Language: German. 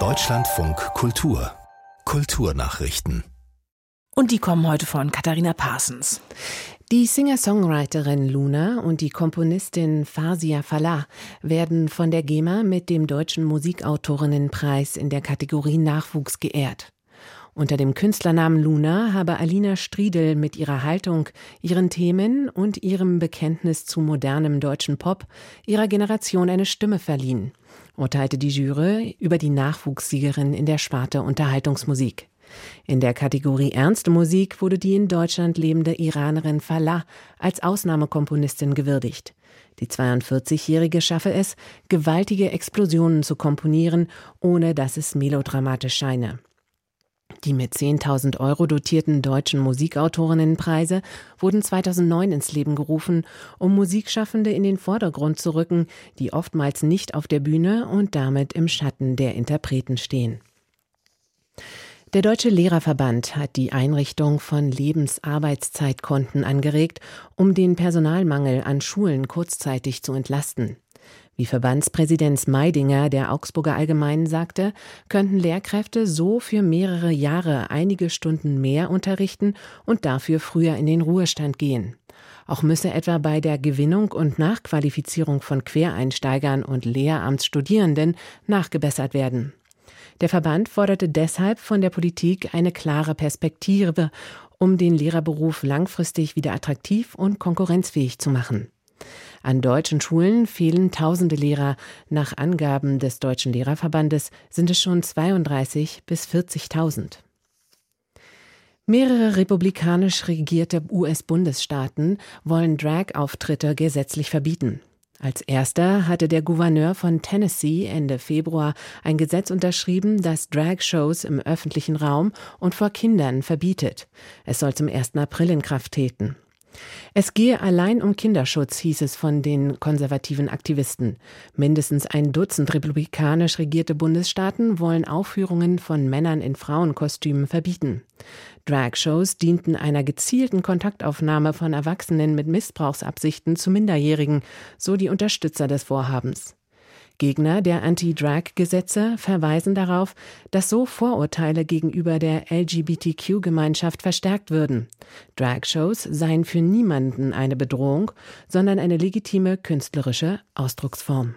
Deutschlandfunk Kultur Kulturnachrichten und die kommen heute von Katharina Parsons. Die Singer-Songwriterin Luna und die Komponistin Fasia Falah werden von der GEMA mit dem Deutschen Musikautorinnenpreis in der Kategorie Nachwuchs geehrt. Unter dem Künstlernamen Luna habe Alina Striedel mit ihrer Haltung, ihren Themen und ihrem Bekenntnis zu modernem deutschen Pop ihrer Generation eine Stimme verliehen, urteilte die Jury über die Nachwuchssiegerin in der Sparte Unterhaltungsmusik. In der Kategorie Ernste Musik wurde die in Deutschland lebende Iranerin Falah als Ausnahmekomponistin gewürdigt. Die 42-Jährige schaffe es, gewaltige Explosionen zu komponieren, ohne dass es melodramatisch scheine. Die mit 10.000 Euro dotierten deutschen Musikautorinnenpreise wurden 2009 ins Leben gerufen, um Musikschaffende in den Vordergrund zu rücken, die oftmals nicht auf der Bühne und damit im Schatten der Interpreten stehen. Der Deutsche Lehrerverband hat die Einrichtung von Lebensarbeitszeitkonten angeregt, um den Personalmangel an Schulen kurzzeitig zu entlasten. Wie Verbandspräsident Meidinger der Augsburger Allgemeinen sagte, könnten Lehrkräfte so für mehrere Jahre einige Stunden mehr unterrichten und dafür früher in den Ruhestand gehen. Auch müsse etwa bei der Gewinnung und Nachqualifizierung von Quereinsteigern und Lehramtsstudierenden nachgebessert werden. Der Verband forderte deshalb von der Politik eine klare Perspektive, um den Lehrerberuf langfristig wieder attraktiv und konkurrenzfähig zu machen. An deutschen Schulen fehlen tausende Lehrer. Nach Angaben des Deutschen Lehrerverbandes sind es schon 32 bis 40.000. Mehrere republikanisch regierte US-Bundesstaaten wollen Drag-Auftritte gesetzlich verbieten. Als erster hatte der Gouverneur von Tennessee Ende Februar ein Gesetz unterschrieben, das Drag-Shows im öffentlichen Raum und vor Kindern verbietet. Es soll zum 1. April in Kraft treten. Es gehe allein um Kinderschutz, hieß es von den konservativen Aktivisten. Mindestens ein Dutzend republikanisch regierte Bundesstaaten wollen Aufführungen von Männern in Frauenkostümen verbieten. Dragshows dienten einer gezielten Kontaktaufnahme von Erwachsenen mit Missbrauchsabsichten zu Minderjährigen, so die Unterstützer des Vorhabens. Gegner der Anti-Drag-Gesetze verweisen darauf, dass so Vorurteile gegenüber der LGBTQ-Gemeinschaft verstärkt würden. Drag-Shows seien für niemanden eine Bedrohung, sondern eine legitime künstlerische Ausdrucksform.